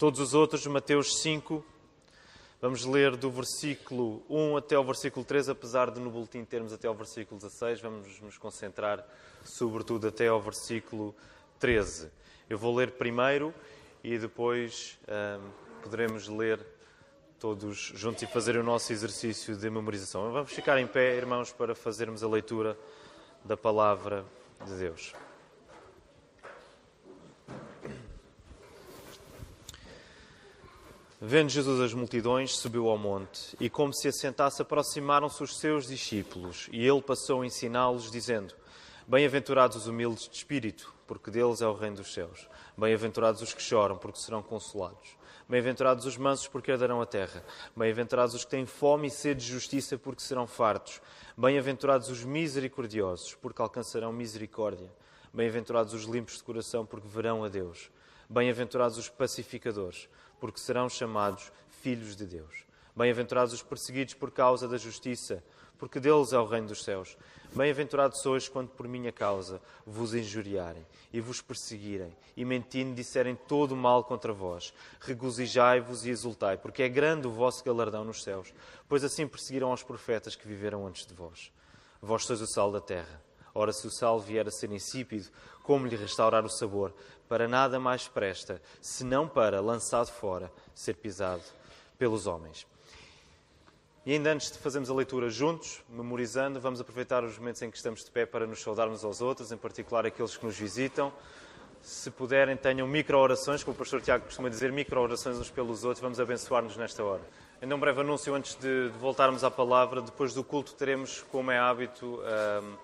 Todos os outros, Mateus 5, vamos ler do versículo 1 até ao versículo 3, apesar de no boletim termos até ao versículo 16, vamos nos concentrar sobretudo até ao versículo 13. Eu vou ler primeiro e depois hum, poderemos ler todos juntos e fazer o nosso exercício de memorização. Vamos ficar em pé, irmãos, para fazermos a leitura da palavra de Deus. Vendo Jesus as multidões, subiu ao monte, e como se assentasse, aproximaram-se os seus discípulos, e ele passou a ensiná-los, dizendo: Bem-aventurados os humildes de espírito, porque deles é o reino dos céus. Bem-aventurados os que choram, porque serão consolados. Bem-aventurados os mansos, porque herdarão a terra. Bem-aventurados os que têm fome e sede de justiça, porque serão fartos. Bem-aventurados os misericordiosos, porque alcançarão misericórdia. Bem-aventurados os limpos de coração, porque verão a Deus. Bem-aventurados os pacificadores, porque serão chamados filhos de Deus. Bem-aventurados os perseguidos por causa da justiça, porque deles é o reino dos céus. Bem-aventurados sois quando por minha causa vos injuriarem e vos perseguirem e mentindo disserem todo o mal contra vós. Regozijai-vos e exultai, porque é grande o vosso galardão nos céus, pois assim perseguiram os profetas que viveram antes de vós. Vós sois o sal da terra. Ora, se o sal vier a ser insípido, como lhe restaurar o sabor? Para nada mais presta, senão para, lançado fora, ser pisado pelos homens. E ainda antes de fazermos a leitura juntos, memorizando, vamos aproveitar os momentos em que estamos de pé para nos saudarmos aos outros, em particular aqueles que nos visitam. Se puderem, tenham micro-orações, como o pastor Tiago costuma dizer, micro-orações uns pelos outros. Vamos abençoar-nos nesta hora. Ainda um breve anúncio antes de, voltarmos à palavra. Depois do culto teremos, como é hábito, um,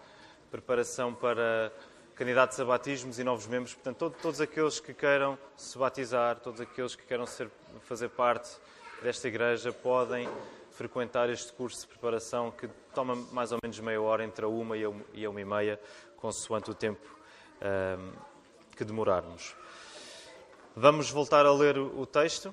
preparação para candidatos a batismos e novos membros. Portanto, todo, todos aqueles que queiram se batizar, todos aqueles que queiram ser, fazer parte desta igreja, podem frequentar este curso de preparação que toma mais ou menos meia hora, entre a uma e a uma e meia, consoante o tempo um, que demorarmos. Vamos voltar a ler o texto.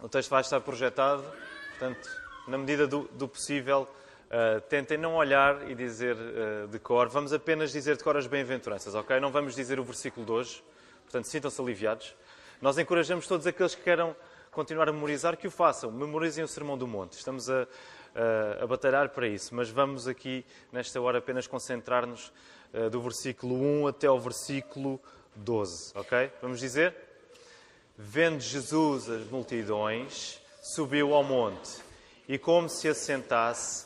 O texto vai estar projetado, portanto, na medida do, do possível, uh, tentem não olhar e dizer uh, de cor. Vamos apenas dizer de cor as bem-aventuranças, ok? Não vamos dizer o versículo de hoje, portanto, sintam-se aliviados. Nós encorajamos todos aqueles que queiram continuar a memorizar, que o façam. Memorizem o Sermão do Monte. Estamos a, a, a batalhar para isso, mas vamos aqui, nesta hora, apenas concentrar-nos uh, do versículo 1 até ao versículo 12, ok? Vamos dizer? Vendo Jesus as multidões, subiu ao monte e, como se assentasse,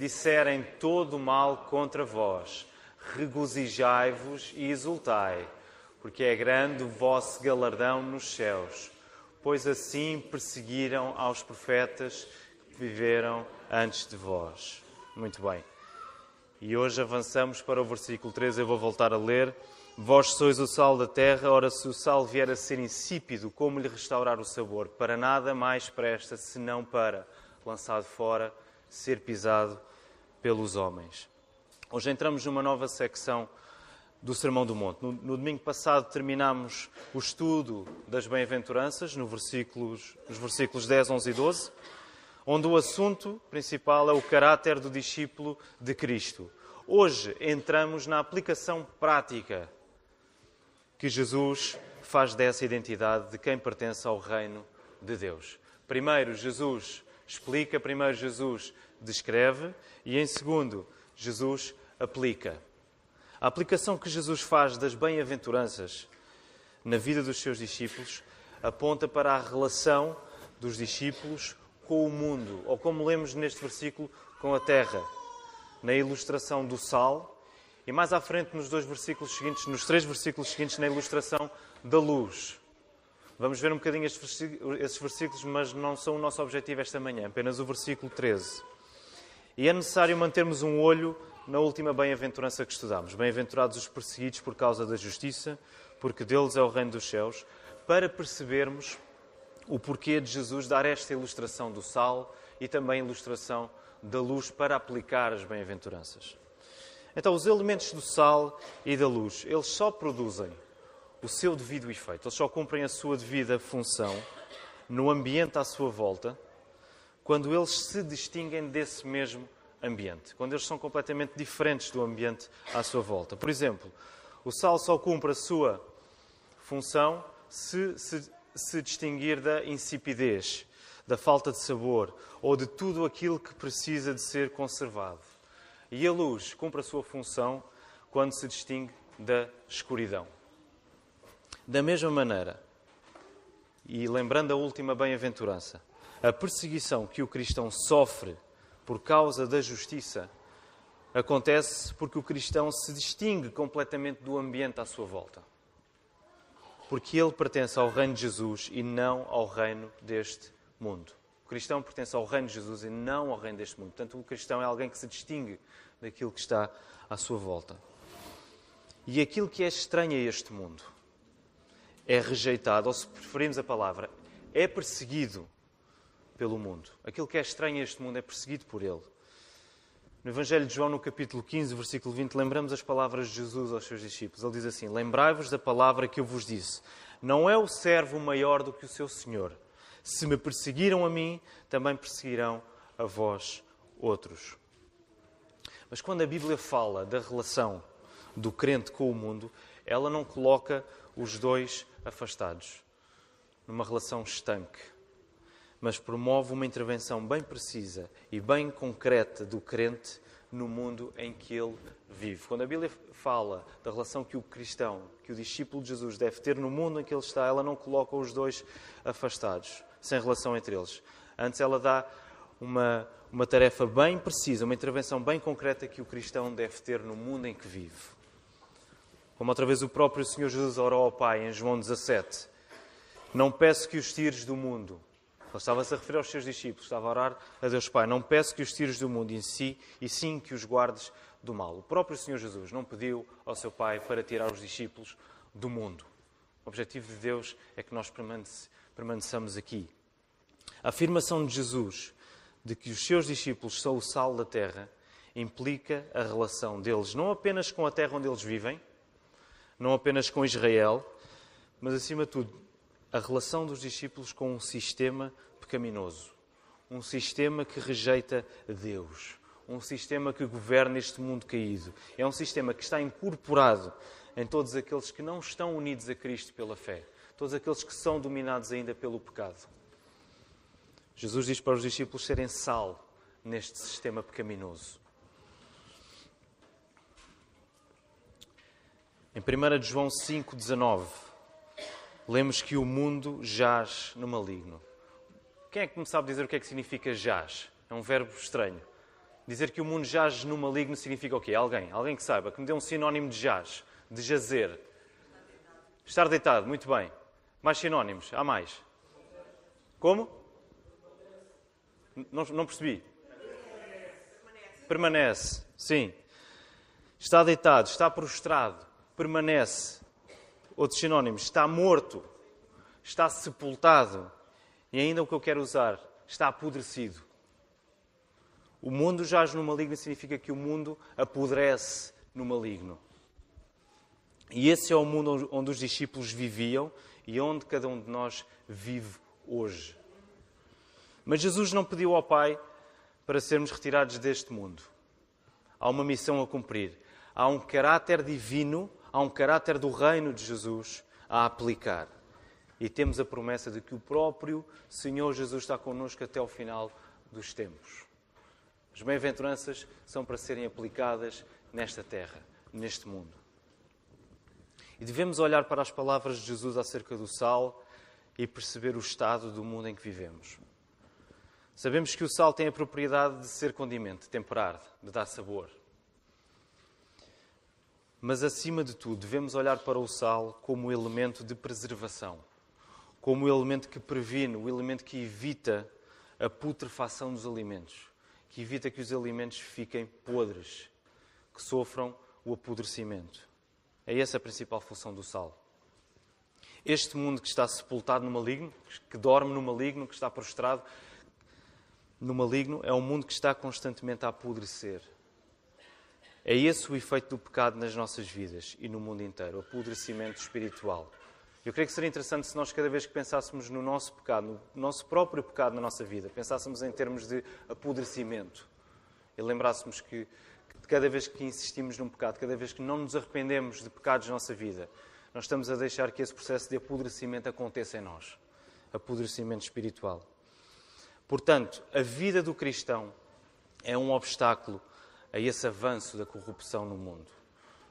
disserem todo o mal contra vós. Regozijai-vos e exultai porque é grande o vosso galardão nos céus, pois assim perseguiram aos profetas que viveram antes de vós. Muito bem. E hoje avançamos para o versículo 13, eu vou voltar a ler. Vós sois o sal da terra, ora se o sal vier a ser insípido, como lhe restaurar o sabor? Para nada mais presta, senão para, lançado fora, ser pisado pelos homens. Hoje entramos numa nova secção do Sermão do Monte. No, no domingo passado terminamos o estudo das bem-aventuranças, no versículos, nos versículos 10, 11 e 12, onde o assunto principal é o caráter do discípulo de Cristo. Hoje entramos na aplicação prática que Jesus faz dessa identidade de quem pertence ao reino de Deus. Primeiro, Jesus explica, primeiro, Jesus descreve e, em segundo, Jesus aplica. A aplicação que Jesus faz das bem-aventuranças na vida dos seus discípulos aponta para a relação dos discípulos com o mundo, ou como lemos neste versículo, com a terra, na ilustração do sal, e mais à frente nos dois versículos seguintes, nos três versículos seguintes, na ilustração da luz. Vamos ver um bocadinho esses versículos, mas não são o nosso objetivo esta manhã, apenas o versículo 13. E é necessário mantermos um olho na última bem-aventurança que estudamos. Bem-aventurados os perseguidos por causa da justiça, porque deles é o reino dos céus, para percebermos o porquê de Jesus dar esta ilustração do sal e também a ilustração da luz para aplicar as bem-aventuranças. Então, os elementos do sal e da luz, eles só produzem o seu devido efeito, eles só cumprem a sua devida função no ambiente à sua volta, quando eles se distinguem desse mesmo ambiente, quando eles são completamente diferentes do ambiente à sua volta. Por exemplo, o sal só cumpre a sua função se se, se distinguir da insipidez, da falta de sabor ou de tudo aquilo que precisa de ser conservado. E a luz cumpre a sua função quando se distingue da escuridão. Da mesma maneira, e lembrando a última bem-aventurança, a perseguição que o cristão sofre por causa da justiça acontece porque o cristão se distingue completamente do ambiente à sua volta. Porque ele pertence ao reino de Jesus e não ao reino deste mundo. O cristão pertence ao reino de Jesus e não ao reino deste mundo. Portanto, o cristão é alguém que se distingue daquilo que está à sua volta. E aquilo que é estranho a este mundo é rejeitado, ou se preferimos a palavra, é perseguido pelo mundo. Aquilo que é estranho a este mundo é perseguido por ele. No Evangelho de João, no capítulo 15, versículo 20, lembramos as palavras de Jesus aos seus discípulos. Ele diz assim: Lembrai-vos da palavra que eu vos disse. Não é o servo maior do que o seu senhor. Se me perseguiram a mim, também perseguirão a vós outros. Mas quando a Bíblia fala da relação do crente com o mundo, ela não coloca os dois afastados, numa relação estanque, mas promove uma intervenção bem precisa e bem concreta do crente no mundo em que ele vive. Quando a Bíblia fala da relação que o cristão, que o discípulo de Jesus deve ter no mundo em que ele está, ela não coloca os dois afastados, sem relação entre eles. Antes, ela dá uma, uma tarefa bem precisa, uma intervenção bem concreta que o cristão deve ter no mundo em que vive. Como outra vez o próprio Senhor Jesus orou ao Pai em João 17: Não peço que os tires do mundo. Ele estava-se a referir aos seus discípulos, estava a orar a Deus Pai: Não peço que os tires do mundo em si, e sim que os guardes do mal. O próprio Senhor Jesus não pediu ao seu Pai para tirar os discípulos do mundo. O objetivo de Deus é que nós permaneçamos aqui. A afirmação de Jesus de que os seus discípulos são o sal da terra implica a relação deles não apenas com a terra onde eles vivem, não apenas com Israel, mas acima de tudo, a relação dos discípulos com um sistema pecaminoso, um sistema que rejeita Deus, um sistema que governa este mundo caído. É um sistema que está incorporado em todos aqueles que não estão unidos a Cristo pela fé, todos aqueles que são dominados ainda pelo pecado. Jesus diz para os discípulos serem sal neste sistema pecaminoso. Em 1 João 5,19, lemos que o mundo jaz no maligno. Quem é que me sabe dizer o que é que significa jaz? É um verbo estranho. Dizer que o mundo jaz no maligno significa o quê? Alguém? Alguém que saiba, que me dê um sinónimo de jaz, de jazer. Estar deitado, muito bem. Mais sinónimos? Há mais? Como? Não, não percebi. Permanece. permanece. Sim. Está deitado, está prostrado, permanece. Outros sinónimos. Está morto, está sepultado. E ainda o que eu quero usar, está apodrecido. O mundo jaz no maligno significa que o mundo apodrece no maligno. E esse é o mundo onde os discípulos viviam e onde cada um de nós vive hoje. Mas Jesus não pediu ao Pai para sermos retirados deste mundo. Há uma missão a cumprir. Há um caráter divino, há um caráter do reino de Jesus a aplicar. E temos a promessa de que o próprio Senhor Jesus está connosco até o final dos tempos. As bem-aventuranças são para serem aplicadas nesta terra, neste mundo. E devemos olhar para as palavras de Jesus acerca do sal e perceber o estado do mundo em que vivemos. Sabemos que o sal tem a propriedade de ser condimento, de temperar, de dar sabor. Mas, acima de tudo, devemos olhar para o sal como elemento de preservação, como elemento que previne, o elemento que evita a putrefação dos alimentos, que evita que os alimentos fiquem podres, que sofram o apodrecimento. É essa a principal função do sal. Este mundo que está sepultado no maligno, que dorme no maligno, que está prostrado no maligno, é um mundo que está constantemente a apodrecer. É esse o efeito do pecado nas nossas vidas e no mundo inteiro, o apodrecimento espiritual. Eu creio que seria interessante se nós, cada vez que pensássemos no nosso pecado, no nosso próprio pecado na nossa vida, pensássemos em termos de apodrecimento e lembrássemos que, que cada vez que insistimos num pecado, cada vez que não nos arrependemos de pecados na nossa vida, nós estamos a deixar que esse processo de apodrecimento aconteça em nós apodrecimento espiritual. Portanto, a vida do cristão é um obstáculo a esse avanço da corrupção no mundo.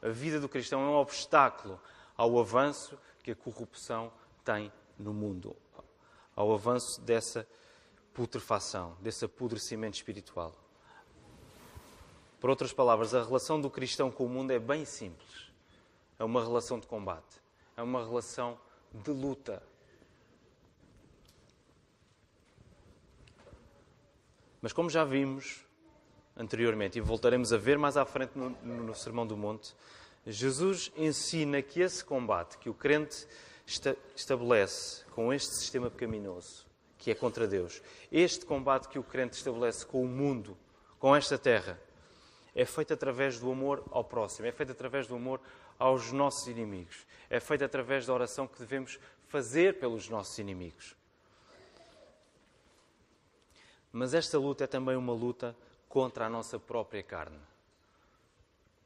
A vida do cristão é um obstáculo ao avanço que a corrupção tem no mundo, ao avanço dessa putrefação, desse apodrecimento espiritual. Por outras palavras, a relação do cristão com o mundo é bem simples. É uma relação de combate, é uma relação de luta. Mas como já vimos, anteriormente e voltaremos a ver mais à frente no, no Sermão do Monte, Jesus ensina que esse combate que o crente esta, estabelece com este sistema pecaminoso, que é contra Deus, este combate que o crente estabelece com o mundo, com esta terra, é feito através do amor ao próximo, é feito através do amor aos nossos inimigos, é feito através da oração que devemos fazer pelos nossos inimigos. Mas esta luta é também uma luta contra a nossa própria carne.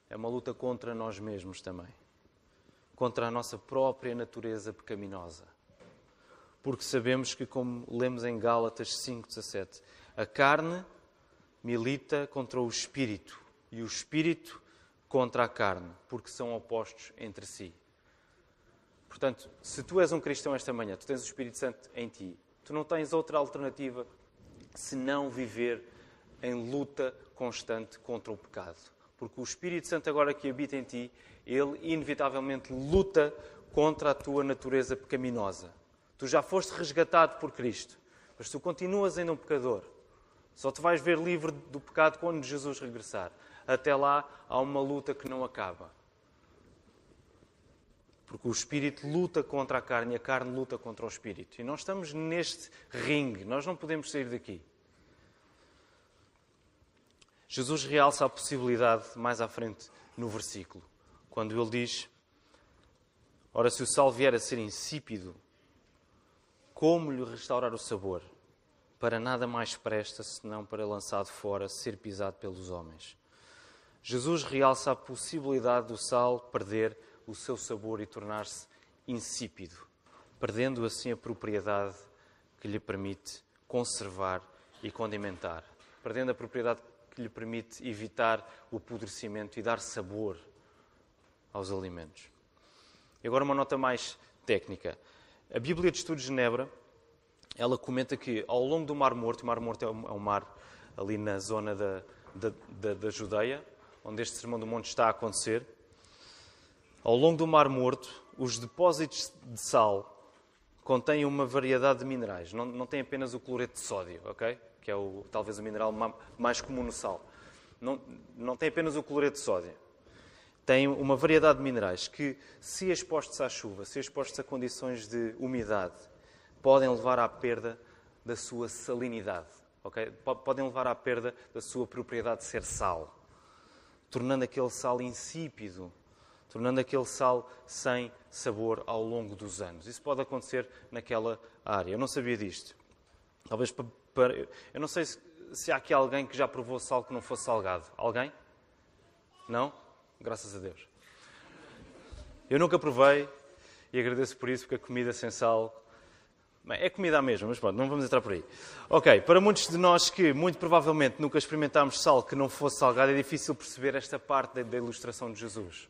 É uma luta contra nós mesmos também. Contra a nossa própria natureza pecaminosa. Porque sabemos que, como lemos em Gálatas 5,17, a carne milita contra o espírito e o espírito contra a carne, porque são opostos entre si. Portanto, se tu és um cristão esta manhã, tu tens o Espírito Santo em ti, tu não tens outra alternativa senão viver em luta constante contra o pecado. Porque o Espírito Santo, agora que habita em ti, ele inevitavelmente luta contra a tua natureza pecaminosa. Tu já foste resgatado por Cristo, mas tu continuas ainda um pecador. Só te vais ver livre do pecado quando Jesus regressar. Até lá há uma luta que não acaba. Porque o espírito luta contra a carne e a carne luta contra o espírito. E nós estamos neste ringue, nós não podemos sair daqui. Jesus realça a possibilidade mais à frente no versículo, quando ele diz: Ora, se o sal vier a ser insípido, como lhe restaurar o sabor? Para nada mais presta senão para lançado fora, ser pisado pelos homens. Jesus realça a possibilidade do sal perder o seu sabor e tornar-se insípido, perdendo assim a propriedade que lhe permite conservar e condimentar, perdendo a propriedade que lhe permite evitar o apodrecimento e dar sabor aos alimentos. E agora uma nota mais técnica. A Bíblia de Estudos de Genebra, ela comenta que ao longo do Mar Morto, o Mar Morto é um mar ali na zona da, da, da, da Judeia, onde este Sermão do Monte está a acontecer, ao longo do Mar Morto, os depósitos de sal contêm uma variedade de minerais. Não, não tem apenas o cloreto de sódio, ok? que é o, talvez o mineral mais comum no sal. Não, não tem apenas o cloreto de sódio. Tem uma variedade de minerais que, se expostos à chuva, se expostos a condições de umidade, podem levar à perda da sua salinidade. Okay? Podem levar à perda da sua propriedade de ser sal, tornando aquele sal insípido, tornando aquele sal sem sabor ao longo dos anos. Isso pode acontecer naquela área. Eu não sabia disto. Talvez para. Eu não sei se, se há aqui alguém que já provou sal que não fosse salgado. Alguém? Não? Graças a Deus. Eu nunca provei e agradeço por isso, porque a comida sem sal. É comida mesmo, mas pronto, não vamos entrar por aí. Ok, para muitos de nós que muito provavelmente nunca experimentámos sal que não fosse salgado, é difícil perceber esta parte da ilustração de Jesus.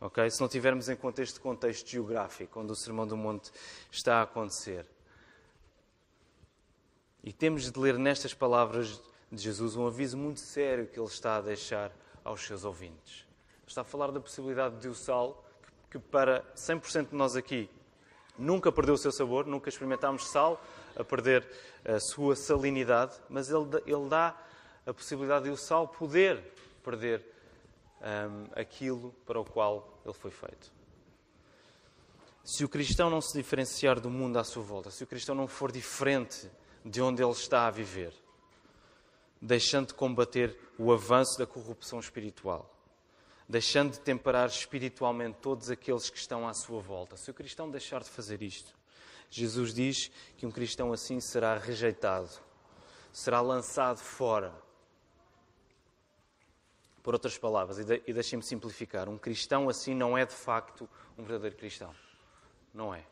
Ok? Se não tivermos em conta este contexto geográfico, onde o Sermão do Monte está a acontecer. E temos de ler nestas palavras de Jesus um aviso muito sério que ele está a deixar aos seus ouvintes. Está a falar da possibilidade de o sal, que para 100% de nós aqui nunca perdeu o seu sabor, nunca experimentámos sal a perder a sua salinidade, mas ele, ele dá a possibilidade de o sal poder perder um, aquilo para o qual ele foi feito. Se o cristão não se diferenciar do mundo à sua volta, se o cristão não for diferente de onde ele está a viver, deixando de combater o avanço da corrupção espiritual, deixando de temperar espiritualmente todos aqueles que estão à sua volta. Se o cristão deixar de fazer isto, Jesus diz que um cristão assim será rejeitado, será lançado fora. Por outras palavras, e deixem-me simplificar, um cristão assim não é de facto um verdadeiro cristão. Não é.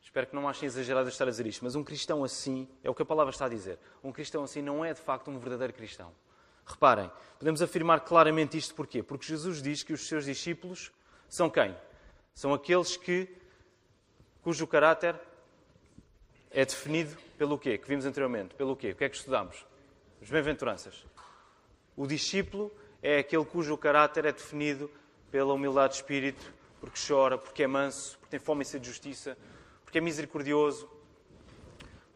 Espero que não achem exagerado estar a dizer isto, mas um cristão assim, é o que a palavra está a dizer, um cristão assim não é de facto um verdadeiro cristão. Reparem, podemos afirmar claramente isto porquê? Porque Jesus diz que os seus discípulos são quem? São aqueles que, cujo caráter é definido pelo quê? Que vimos anteriormente. Pelo quê? O que é que estudamos? As bem-aventuranças. O discípulo é aquele cujo caráter é definido pela humildade de espírito, porque chora, porque é manso, porque tem fome e sede de justiça, porque é misericordioso,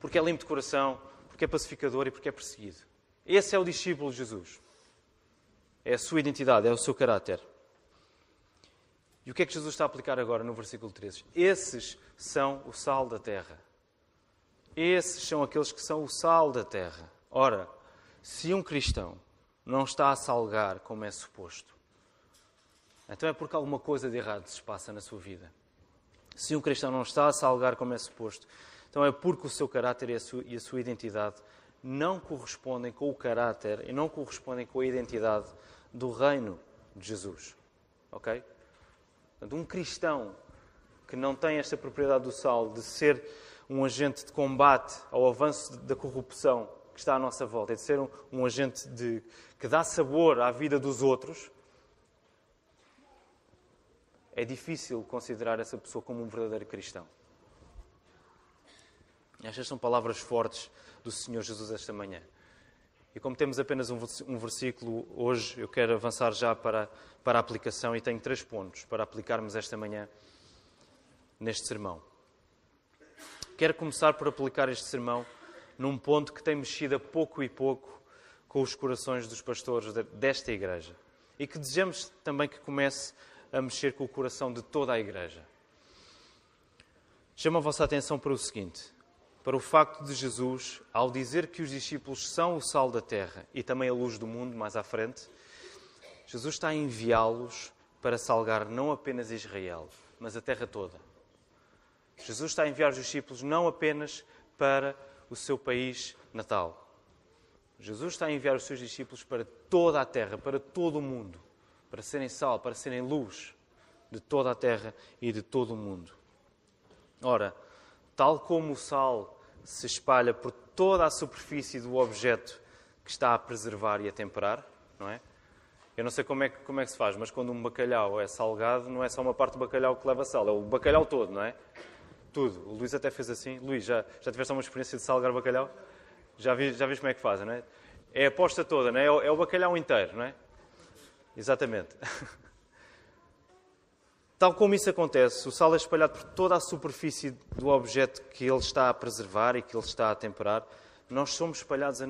porque é limpo de coração, porque é pacificador e porque é perseguido. Esse é o discípulo de Jesus. É a sua identidade, é o seu caráter. E o que é que Jesus está a aplicar agora no versículo 13? Esses são o sal da terra. Esses são aqueles que são o sal da terra. Ora, se um cristão não está a salgar como é suposto, então é porque alguma coisa de errado se passa na sua vida. Se um cristão não está a salgar como é suposto, então é porque o seu caráter e a sua, identidade não correspondem com o caráter e não correspondem com a identidade do reino de Jesus. Ok? Portanto, um cristão que não tem esta propriedade do sal de ser um agente de combate ao avanço da corrupção que está à nossa volta, e de ser um, um agente de, que dá sabor à vida dos outros, é difícil considerar essa pessoa como um verdadeiro cristão. Estas são palavras fortes do Senhor Jesus esta manhã. E como temos apenas um versículo hoje, eu quero avançar já para, para a aplicação e tenho três pontos para aplicarmos esta manhã neste sermão. Quero começar por aplicar este sermão num ponto que tem mexido a pouco e pouco com os corações dos pastores desta igreja e que desejamos também que comece a mexer com o coração de toda a igreja. Chamo a vossa atenção para o seguinte: para o facto de Jesus, ao dizer que os discípulos são o sal da terra e também a luz do mundo, mais à frente, Jesus está a enviá-los para salgar não apenas Israel, mas a terra toda. Jesus está a enviar os discípulos não apenas para o seu país natal. Jesus está a enviar os seus discípulos para toda a terra, para todo o mundo para serem sal, para serem luz de toda a terra e de todo o mundo. Ora, tal como o sal se espalha por toda a superfície do objeto que está a preservar e a temperar, não é? Eu não sei como é, que, como é que se faz, mas quando um bacalhau é salgado, não é só uma parte do bacalhau que leva sal, é o bacalhau todo, não é? Tudo. O Luís até fez assim. Luís, já, já tiveste uma experiência de salgar bacalhau? Já, vi, já como é que fazem, não é? É a posta toda, não é? É o bacalhau inteiro, não é? Exatamente. Tal como isso acontece, o sal é espalhado por toda a superfície do objeto que ele está a preservar e que ele está a temperar. Nós somos espalhados, a,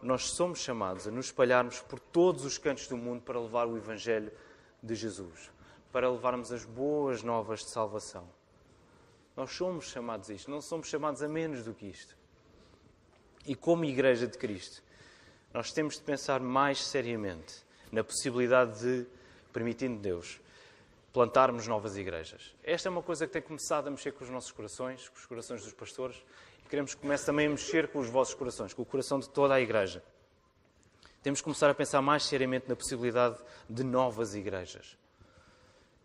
nós somos chamados a nos espalharmos por todos os cantos do mundo para levar o Evangelho de Jesus, para levarmos as boas novas de salvação. Nós somos chamados a isto, não somos chamados a menos do que isto. E como Igreja de Cristo, nós temos de pensar mais seriamente na possibilidade de, permitindo Deus, plantarmos novas igrejas. Esta é uma coisa que tem começado a mexer com os nossos corações, com os corações dos pastores, e queremos que comece também a mexer com os vossos corações, com o coração de toda a igreja. Temos que começar a pensar mais seriamente na possibilidade de novas igrejas.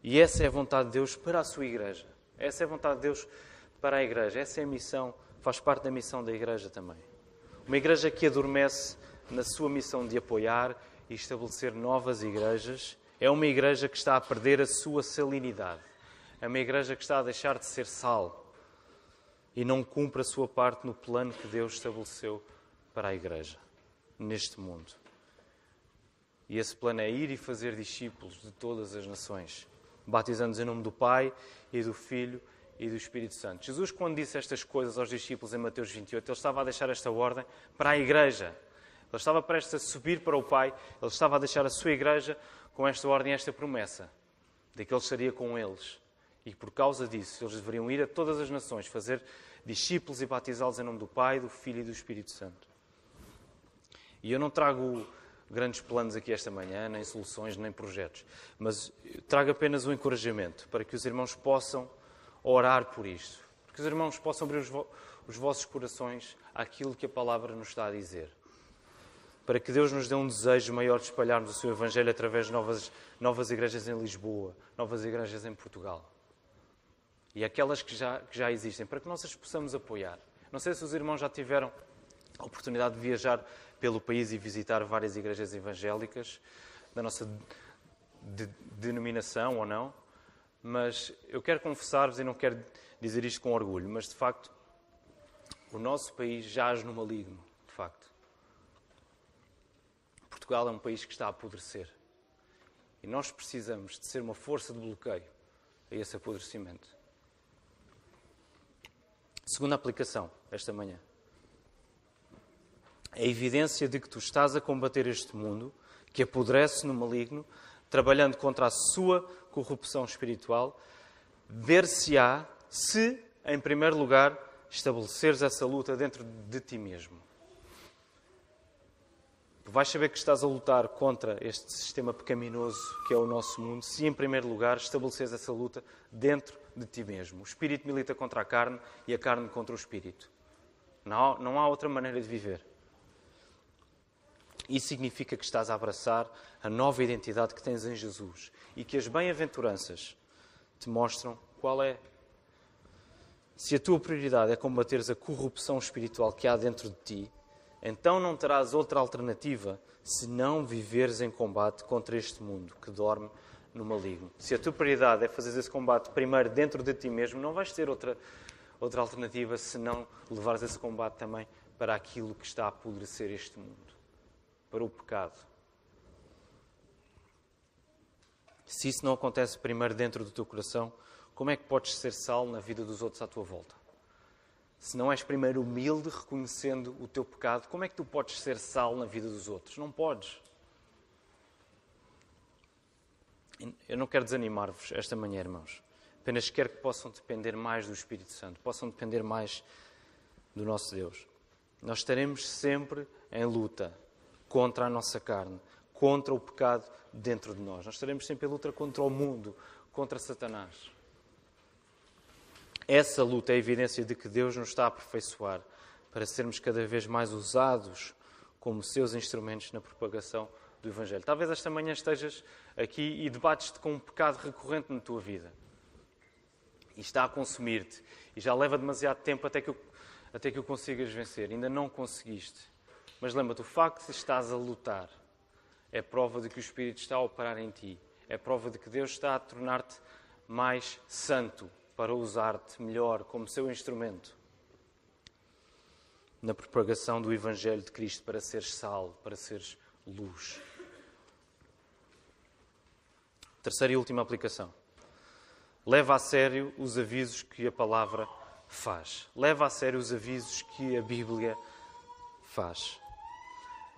E essa é a vontade de Deus para a sua igreja. Essa é a vontade de Deus para a igreja. Essa é a missão, faz parte da missão da igreja também. Uma igreja que adormece na sua missão de apoiar e estabelecer novas igrejas É uma igreja que está a perder a sua salinidade. É uma igreja que está a deixar de ser sal e não cumpre a sua parte no plano que Deus estabeleceu para a igreja, neste mundo. E esse plano é ir e fazer discípulos de todas as nações, batizando-os em nome do Pai e do Filho e do Espírito Santo. Jesus, quando disse estas coisas aos discípulos em Mateus 28, ele estava a deixar esta ordem para a igreja. Ele estava prestes a subir para o Pai, ele estava a deixar a sua igreja com esta ordem, esta promessa, de que ele estaria com eles. E por causa disso, eles deveriam ir a todas as nações, fazer discípulos e batizá-los em nome do Pai, do Filho e do Espírito Santo. E eu não trago grandes planos aqui esta manhã, nem soluções, nem projetos, mas trago apenas um encorajamento para que os irmãos possam orar por isto, para que os irmãos possam abrir os, vo os vossos corações àquilo que a palavra nos está a dizer para que Deus nos dê um desejo maior de espalharmos o seu Evangelho através de novas, novas igrejas em Lisboa, novas igrejas em Portugal. E aquelas que já, que já existem, para que nós as possamos apoiar. Não sei se os irmãos já tiveram a oportunidade de viajar pelo país e visitar várias igrejas evangélicas da nossa de, denominação ou não, mas eu quero confessar-vos e não quero dizer isto com orgulho, mas de facto o nosso país jaz no maligno, de facto. Portugal é um país que está a apodrecer. E nós precisamos de ser uma força de bloqueio a esse apodrecimento. Segunda aplicação, esta manhã. A evidência de que tu estás a combater este mundo, que apodrece no maligno, trabalhando contra a sua corrupção espiritual, ver-se-á se, em primeiro lugar, estabeleceres essa luta dentro de ti mesmo. Tu vais saber que estás a lutar contra este sistema pecaminoso que é o nosso mundo, se em primeiro lugar estabeleceres essa luta dentro de ti mesmo. O espírito milita contra a carne e a carne contra o espírito. Não, não há outra maneira de viver. Isso significa que estás a abraçar a nova identidade que tens em Jesus e que as bem-aventuranças te mostram qual é. Se a tua prioridade é combateres a corrupção espiritual que há dentro de ti, então não terás outra alternativa se não viveres em combate contra este mundo que dorme no maligno. Se a tua prioridade é fazer esse combate primeiro dentro de ti mesmo, não vais ter outra, outra alternativa se não levares esse combate também para aquilo que está a apodrecer este mundo, para o pecado. Se isso não acontece primeiro dentro do teu coração, como é que podes ser sal na vida dos outros à tua volta? se não és primeiro humilde, reconhecendo o teu pecado, como é que tu podes ser sal na vida dos outros? Não podes. Eu não quero desanimar-vos esta manhã, irmãos. Apenas quero que possam depender mais do Espírito Santo, possam depender mais do nosso Deus. Nós estaremos sempre em luta contra a nossa carne, contra o pecado dentro de nós. Nós estaremos sempre em luta contra o mundo, contra Satanás. Essa luta é a evidência de que Deus nos está a aperfeiçoar para sermos cada vez mais usados como seus instrumentos na propagação do Evangelho. Talvez esta manhã estejas aqui e debates-te com um pecado recorrente na tua vida. E está a consumir-te. E já leva demasiado tempo até que, o, até que o consigas vencer. Ainda não conseguiste. Mas lembra-te, o facto de estás a lutar é prova de que o Espírito está a operar em ti. É prova de que Deus está a tornar-te mais santo, para usar-te melhor como seu instrumento na propagação do Evangelho de Cristo para seres sal, para seres luz. Terceira e última aplicação. Leva a sério os avisos que a palavra faz. Leva a sério os avisos que a Bíblia faz.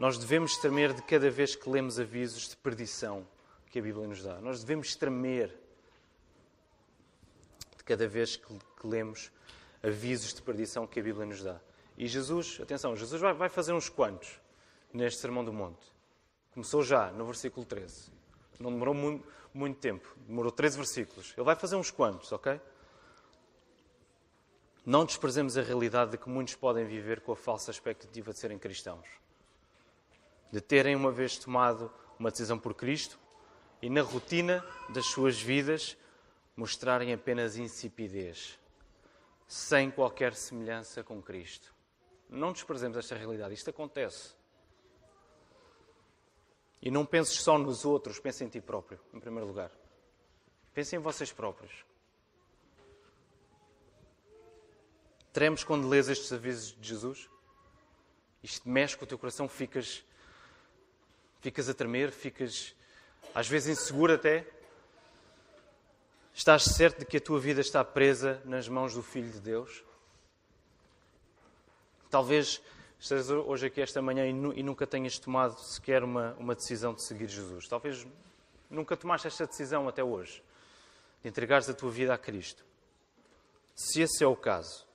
Nós devemos tremer de cada vez que lemos avisos de perdição que a Bíblia nos dá. Nós devemos tremer de cada vez que, lemos avisos de perdição que a Bíblia nos dá. E Jesus, atenção, Jesus vai, vai fazer uns quantos neste Sermão do Monte. Começou já, no versículo 13. Não demorou muito, muito tempo, demorou 13 versículos. Ele vai fazer uns quantos, ok? Não desprezemos a realidade de que muitos podem viver com a falsa expectativa de serem cristãos. De terem uma vez tomado uma decisão por Cristo e na rotina das suas vidas mostrarem apenas insipidez, sem qualquer semelhança com Cristo. Não desprezemos esta realidade, isto acontece. E não penses só nos outros, pense em ti próprio, em primeiro lugar. Pense em vocês próprios. Tremes quando lês estes avisos de Jesus? Isto mexe com o teu coração, ficas, ficas a tremer, ficas às vezes inseguro até. Estás certo de que a tua vida está presa nas mãos do Filho de Deus? Talvez estejas hoje aqui esta manhã e nunca tenhas tomado sequer uma, uma decisão de seguir Jesus. Talvez nunca tomaste esta decisão até hoje, de entregares a tua vida a Cristo. Se esse é o caso,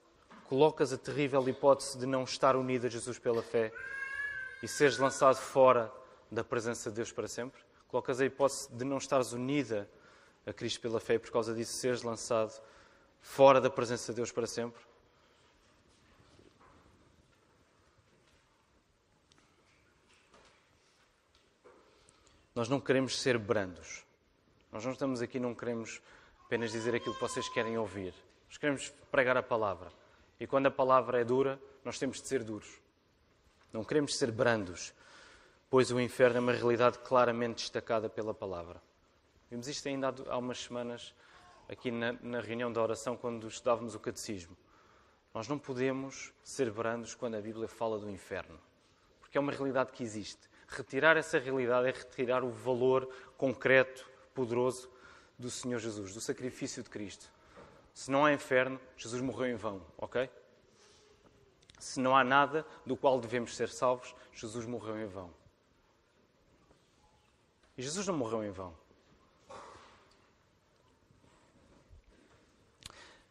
colocas a terrível hipótese de não estar unido a Jesus pela fé e seres lançado fora da presença de Deus para sempre? Colocas a hipótese de não estares unida a Cristo pela fé e por causa disso seres lançado fora da presença de Deus para sempre? Nós não queremos ser brandos. Nós não estamos aqui, não queremos apenas dizer aquilo que vocês querem ouvir. Nós queremos pregar a palavra. E quando a palavra é dura, nós temos de ser duros. Não queremos ser brandos, pois o inferno é uma realidade claramente destacada pela palavra. Vimos isto ainda há umas semanas aqui na, na reunião da oração, quando estudávamos o catecismo. Nós não podemos ser brandos quando a Bíblia fala do inferno, porque é uma realidade que existe. Retirar essa realidade é retirar o valor concreto, poderoso do Senhor Jesus, do sacrifício de Cristo. Se não há inferno, Jesus morreu em vão, ok? Se não há nada do qual devemos ser salvos, Jesus morreu em vão. E Jesus não morreu em vão.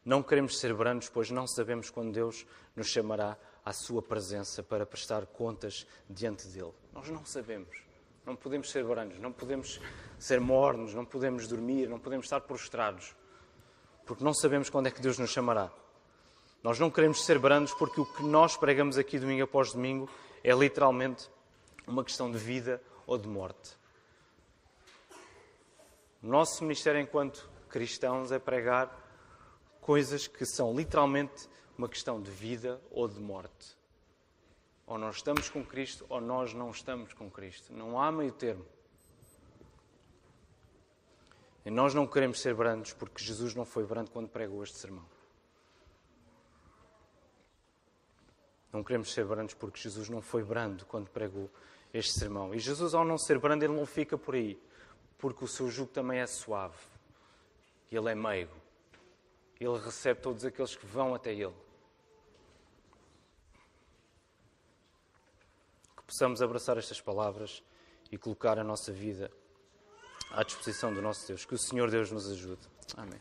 Não queremos ser brandos, pois não sabemos quando Deus nos chamará à Sua presença para prestar contas diante dele. Nós não sabemos. Não podemos ser brandos, não podemos ser mornos, não podemos dormir, não podemos estar prostrados, porque não sabemos quando é que Deus nos chamará. Nós não queremos ser brandos porque o que nós pregamos aqui domingo após domingo é literalmente uma questão de vida ou de morte. Nosso ministério enquanto cristãos é pregar coisas que são literalmente uma questão de vida ou de morte. Ou nós estamos com Cristo ou nós não estamos com Cristo. Não há meio termo. E nós não queremos ser brandos porque Jesus não foi brando quando pregou este sermão. Não queremos ser brandos porque Jesus não foi brando quando pregou este sermão. E Jesus, ao não ser brando, ele não fica por aí porque o seu jugo também é suave. Ele é meigo. Ele recebe todos aqueles que vão até Ele. Que possamos abraçar estas palavras e colocar a nossa vida à disposição do nosso Deus. Que o Senhor Deus nos ajude. Amém.